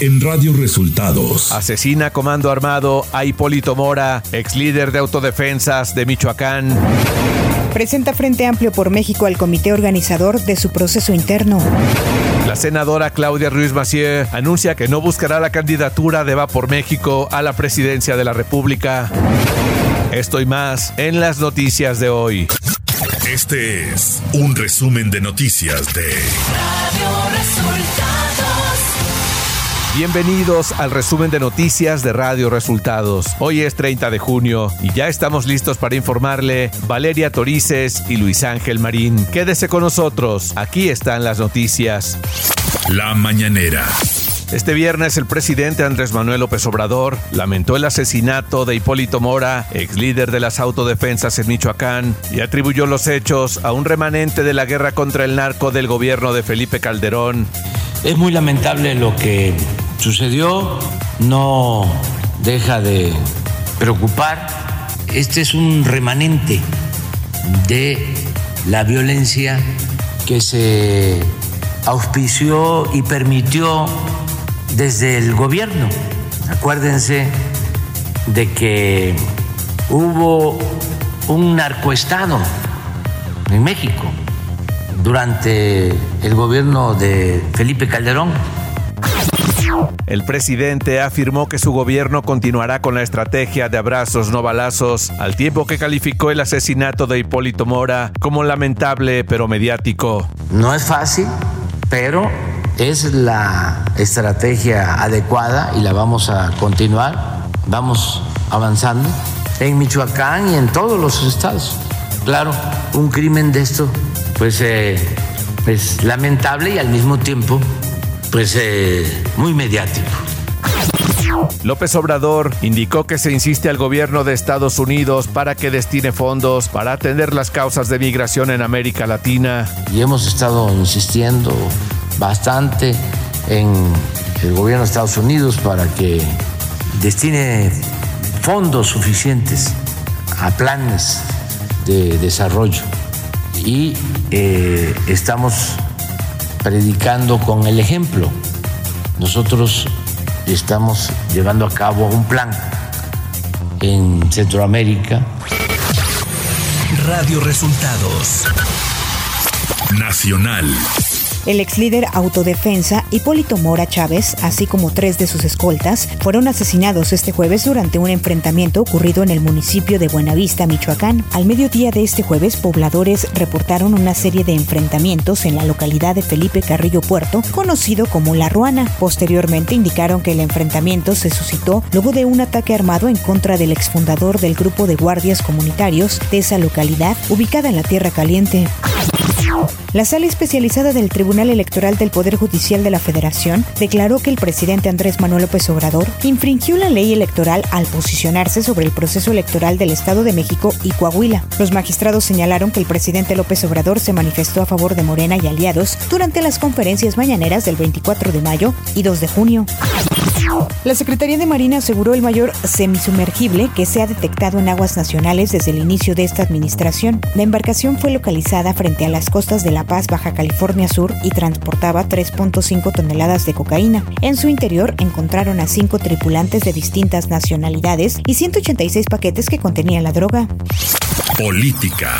en Radio Resultados. Asesina comando armado a Hipólito Mora, ex líder de autodefensas de Michoacán. Presenta Frente Amplio por México al comité organizador de su proceso interno. La senadora Claudia Ruiz Massieu anuncia que no buscará la candidatura de Va por México a la presidencia de la República. Esto y más en las noticias de hoy. Este es un resumen de noticias de Radio Resultados. Bienvenidos al resumen de noticias de Radio Resultados. Hoy es 30 de junio y ya estamos listos para informarle Valeria Torices y Luis Ángel Marín. Quédese con nosotros, aquí están las noticias. La mañanera. Este viernes el presidente Andrés Manuel López Obrador lamentó el asesinato de Hipólito Mora, ex líder de las autodefensas en Michoacán, y atribuyó los hechos a un remanente de la guerra contra el narco del gobierno de Felipe Calderón. Es muy lamentable lo que sucedió, no deja de preocupar. Este es un remanente de la violencia que se auspició y permitió desde el gobierno. Acuérdense de que hubo un narcoestado en México durante el gobierno de Felipe Calderón. El presidente afirmó que su gobierno continuará con la estrategia de abrazos no balazos, al tiempo que calificó el asesinato de Hipólito Mora como lamentable pero mediático. No es fácil, pero es la estrategia adecuada y la vamos a continuar. Vamos avanzando en Michoacán y en todos los estados. Claro, un crimen de esto pues eh, es lamentable y al mismo tiempo pues eh, muy mediático. López Obrador indicó que se insiste al gobierno de Estados Unidos para que destine fondos para atender las causas de migración en América Latina. Y hemos estado insistiendo bastante en el gobierno de Estados Unidos para que destine fondos suficientes a planes de desarrollo y eh, estamos predicando con el ejemplo. Nosotros estamos llevando a cabo un plan en Centroamérica. Radio Resultados Nacional. El ex líder autodefensa Hipólito Mora Chávez, así como tres de sus escoltas, fueron asesinados este jueves durante un enfrentamiento ocurrido en el municipio de Buenavista, Michoacán. Al mediodía de este jueves, pobladores reportaron una serie de enfrentamientos en la localidad de Felipe Carrillo Puerto, conocido como La Ruana. Posteriormente indicaron que el enfrentamiento se suscitó luego de un ataque armado en contra del exfundador del grupo de guardias comunitarios de esa localidad, ubicada en la Tierra Caliente. La sala especializada del Tribunal Electoral del Poder Judicial de la Federación declaró que el presidente Andrés Manuel López Obrador infringió la ley electoral al posicionarse sobre el proceso electoral del Estado de México y Coahuila. Los magistrados señalaron que el presidente López Obrador se manifestó a favor de Morena y aliados durante las conferencias mañaneras del 24 de mayo y 2 de junio. La Secretaría de Marina aseguró el mayor semisumergible que se ha detectado en aguas nacionales desde el inicio de esta administración. La embarcación fue localizada frente a las costas de La Paz, Baja California Sur y transportaba 3.5 toneladas de cocaína. En su interior encontraron a cinco tripulantes de distintas nacionalidades y 186 paquetes que contenían la droga. Política.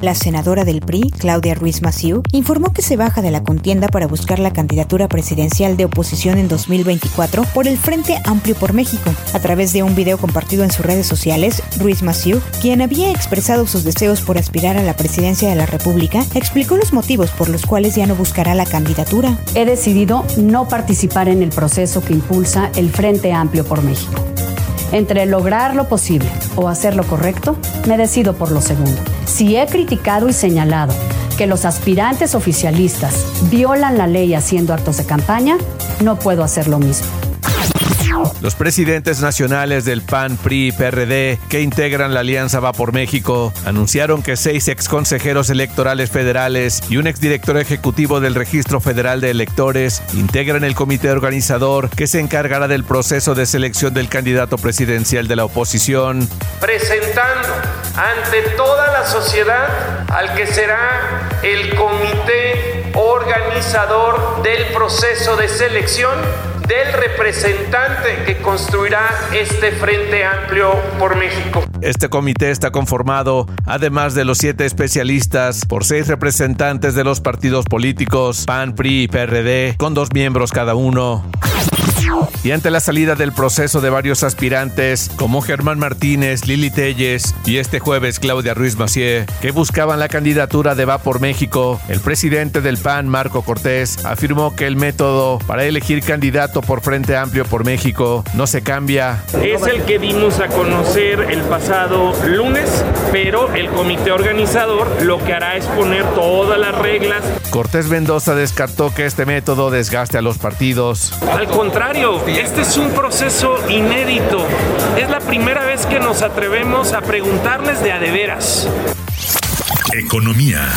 La senadora del PRI, Claudia Ruiz Massieu, informó que se baja de la contienda para buscar la candidatura presidencial de oposición en 2024 por el Frente Amplio por México. A través de un video compartido en sus redes sociales, Ruiz Massieu, quien había expresado sus deseos por aspirar a la presidencia de la República, explicó los motivos por los cuales ya no buscará la candidatura. He decidido no participar en el proceso que impulsa el Frente Amplio por México. Entre lograr lo posible o hacer lo correcto, me decido por lo segundo. Si he criticado y señalado que los aspirantes oficialistas violan la ley haciendo actos de campaña, no puedo hacer lo mismo. Los presidentes nacionales del PAN, PRI y PRD que integran la Alianza Va por México anunciaron que seis exconsejeros electorales federales y un exdirector ejecutivo del Registro Federal de Electores integran el comité organizador que se encargará del proceso de selección del candidato presidencial de la oposición. Presentando ante toda la sociedad al que será el comité organizador del proceso de selección del representante que construirá este Frente Amplio por México. Este comité está conformado, además de los siete especialistas, por seis representantes de los partidos políticos, PAN, PRI y PRD, con dos miembros cada uno. Y ante la salida del proceso de varios aspirantes, como Germán Martínez, Lili Telles y este jueves Claudia Ruiz Macié, que buscaban la candidatura de Va por México, el presidente del PAN, Marco Cortés, afirmó que el método para elegir candidato por Frente Amplio por México no se cambia. Es el que dimos a conocer el pasado lunes, pero el comité organizador lo que hará es poner todas las reglas. Cortés Mendoza descartó que este método desgaste a los partidos. Al contrario, este es un proceso inédito. Es la primera vez que nos atrevemos a preguntarles de a de veras. Economía.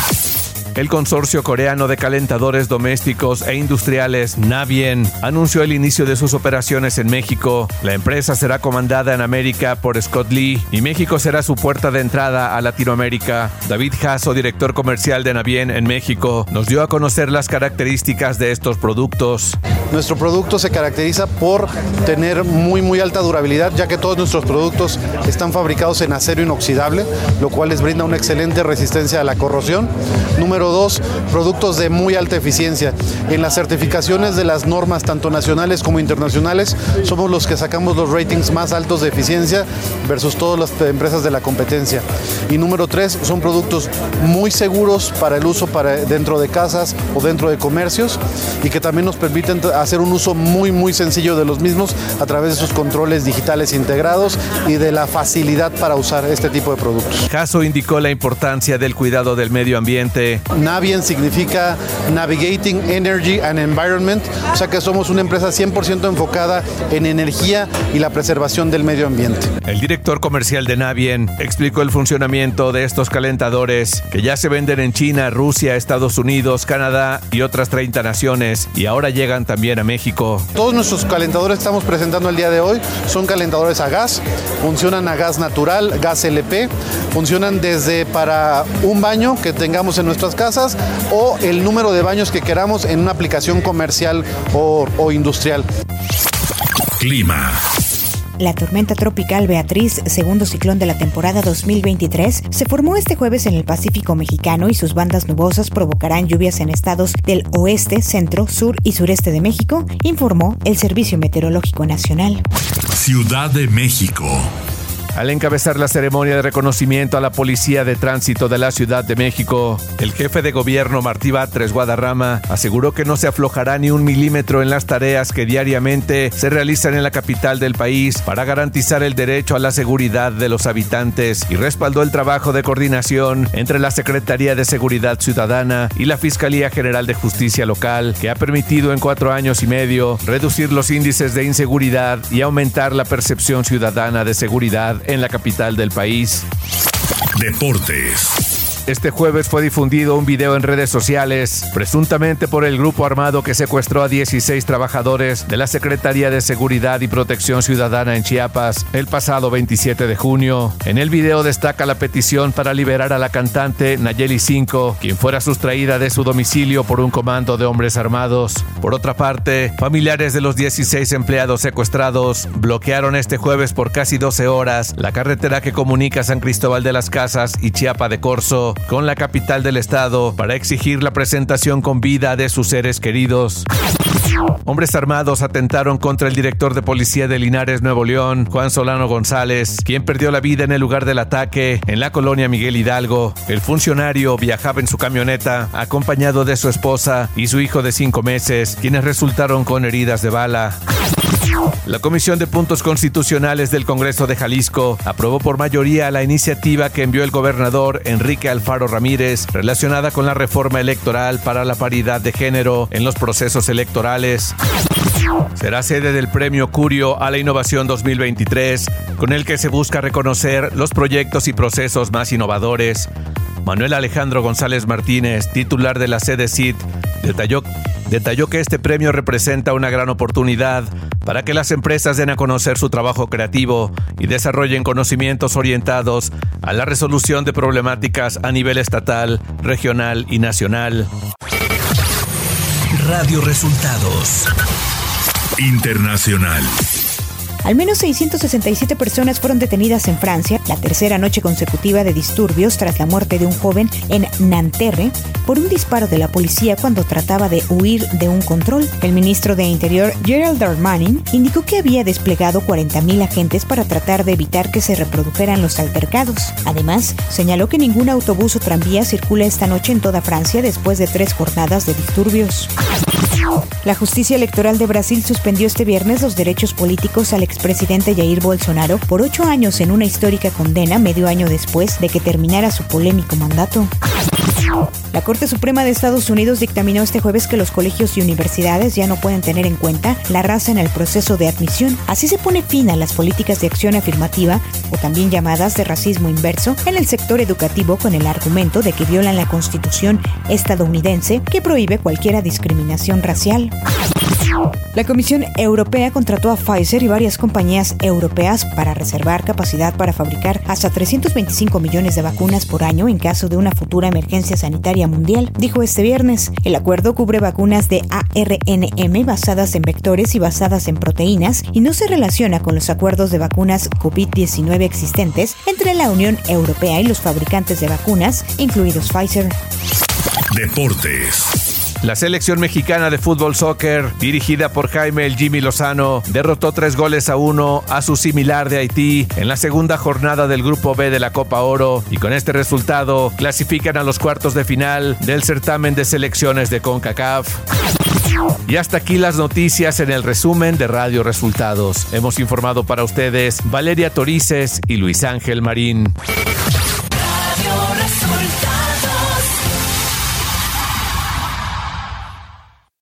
El consorcio coreano de calentadores domésticos e industriales Navien anunció el inicio de sus operaciones en México. La empresa será comandada en América por Scott Lee y México será su puerta de entrada a Latinoamérica. David Jasso, director comercial de Navien en México, nos dio a conocer las características de estos productos. Nuestro producto se caracteriza por tener muy muy alta durabilidad, ya que todos nuestros productos están fabricados en acero inoxidable, lo cual les brinda una excelente resistencia a la corrosión. Número dos, productos de muy alta eficiencia. En las certificaciones de las normas, tanto nacionales como internacionales, somos los que sacamos los ratings más altos de eficiencia versus todas las empresas de la competencia. Y número tres, son productos muy seguros para el uso para dentro de casas o dentro de comercios y que también nos permiten hacer un uso muy muy sencillo de los mismos a través de sus controles digitales integrados y de la facilidad para usar este tipo de productos. Caso indicó la importancia del cuidado del medio ambiente. Navien significa Navigating Energy and Environment, o sea que somos una empresa 100% enfocada en energía y la preservación del medio ambiente. El director comercial de Navien explicó el funcionamiento de estos calentadores que ya se venden en China, Rusia, Estados Unidos, Canadá y otras 30 naciones y ahora llegan también a México. Todos nuestros calentadores que estamos presentando el día de hoy son calentadores a gas, funcionan a gas natural, gas LP, funcionan desde para un baño que tengamos en nuestras casas o el número de baños que queramos en una aplicación comercial o, o industrial. Clima. La tormenta tropical Beatriz, segundo ciclón de la temporada 2023, se formó este jueves en el Pacífico mexicano y sus bandas nubosas provocarán lluvias en estados del oeste, centro, sur y sureste de México, informó el Servicio Meteorológico Nacional. Ciudad de México. Al encabezar la ceremonia de reconocimiento a la Policía de Tránsito de la Ciudad de México, el jefe de gobierno Martí Batres Guadarrama aseguró que no se aflojará ni un milímetro en las tareas que diariamente se realizan en la capital del país para garantizar el derecho a la seguridad de los habitantes y respaldó el trabajo de coordinación entre la Secretaría de Seguridad Ciudadana y la Fiscalía General de Justicia Local, que ha permitido en cuatro años y medio reducir los índices de inseguridad y aumentar la percepción ciudadana de seguridad en la capital del país. Deportes. Este jueves fue difundido un video en redes sociales, presuntamente por el grupo armado que secuestró a 16 trabajadores de la Secretaría de Seguridad y Protección Ciudadana en Chiapas el pasado 27 de junio. En el video destaca la petición para liberar a la cantante Nayeli 5, quien fuera sustraída de su domicilio por un comando de hombres armados. Por otra parte, familiares de los 16 empleados secuestrados bloquearon este jueves por casi 12 horas la carretera que comunica San Cristóbal de las Casas y Chiapa de Corzo con la capital del estado para exigir la presentación con vida de sus seres queridos. Hombres armados atentaron contra el director de policía de Linares, Nuevo León, Juan Solano González, quien perdió la vida en el lugar del ataque en la colonia Miguel Hidalgo. El funcionario viajaba en su camioneta acompañado de su esposa y su hijo de cinco meses, quienes resultaron con heridas de bala. La Comisión de Puntos Constitucionales del Congreso de Jalisco aprobó por mayoría la iniciativa que envió el gobernador Enrique Alfaro Ramírez relacionada con la reforma electoral para la paridad de género en los procesos electorales. Será sede del Premio Curio a la Innovación 2023, con el que se busca reconocer los proyectos y procesos más innovadores. Manuel Alejandro González Martínez, titular de la sede CID, detalló, detalló que este premio representa una gran oportunidad para que las empresas den a conocer su trabajo creativo y desarrollen conocimientos orientados a la resolución de problemáticas a nivel estatal, regional y nacional. Radio Resultados Internacional. Al menos 667 personas fueron detenidas en Francia, la tercera noche consecutiva de disturbios tras la muerte de un joven en Nanterre por un disparo de la policía cuando trataba de huir de un control. El ministro de Interior, Gerald Darmanin, indicó que había desplegado 40.000 agentes para tratar de evitar que se reprodujeran los altercados. Además, señaló que ningún autobús o tranvía circula esta noche en toda Francia después de tres jornadas de disturbios. La justicia electoral de Brasil suspendió este viernes los derechos políticos al expresidente Jair Bolsonaro por ocho años en una histórica condena medio año después de que terminara su polémico mandato. La Corte Suprema de Estados Unidos dictaminó este jueves que los colegios y universidades ya no pueden tener en cuenta la raza en el proceso de admisión. Así se pone fin a las políticas de acción afirmativa, o también llamadas de racismo inverso, en el sector educativo con el argumento de que violan la Constitución estadounidense que prohíbe cualquier discriminación racial. La Comisión Europea contrató a Pfizer y varias compañías europeas para reservar capacidad para fabricar hasta 325 millones de vacunas por año en caso de una futura emergencia sanitaria mundial, dijo este viernes. El acuerdo cubre vacunas de ARNM basadas en vectores y basadas en proteínas y no se relaciona con los acuerdos de vacunas COVID-19 existentes entre la Unión Europea y los fabricantes de vacunas, incluidos Pfizer. Deportes. La selección mexicana de fútbol soccer, dirigida por Jaime el Jimmy Lozano, derrotó tres goles a uno a su similar de Haití en la segunda jornada del Grupo B de la Copa Oro y con este resultado clasifican a los cuartos de final del certamen de selecciones de CONCACAF. Y hasta aquí las noticias en el resumen de Radio Resultados. Hemos informado para ustedes Valeria Torices y Luis Ángel Marín.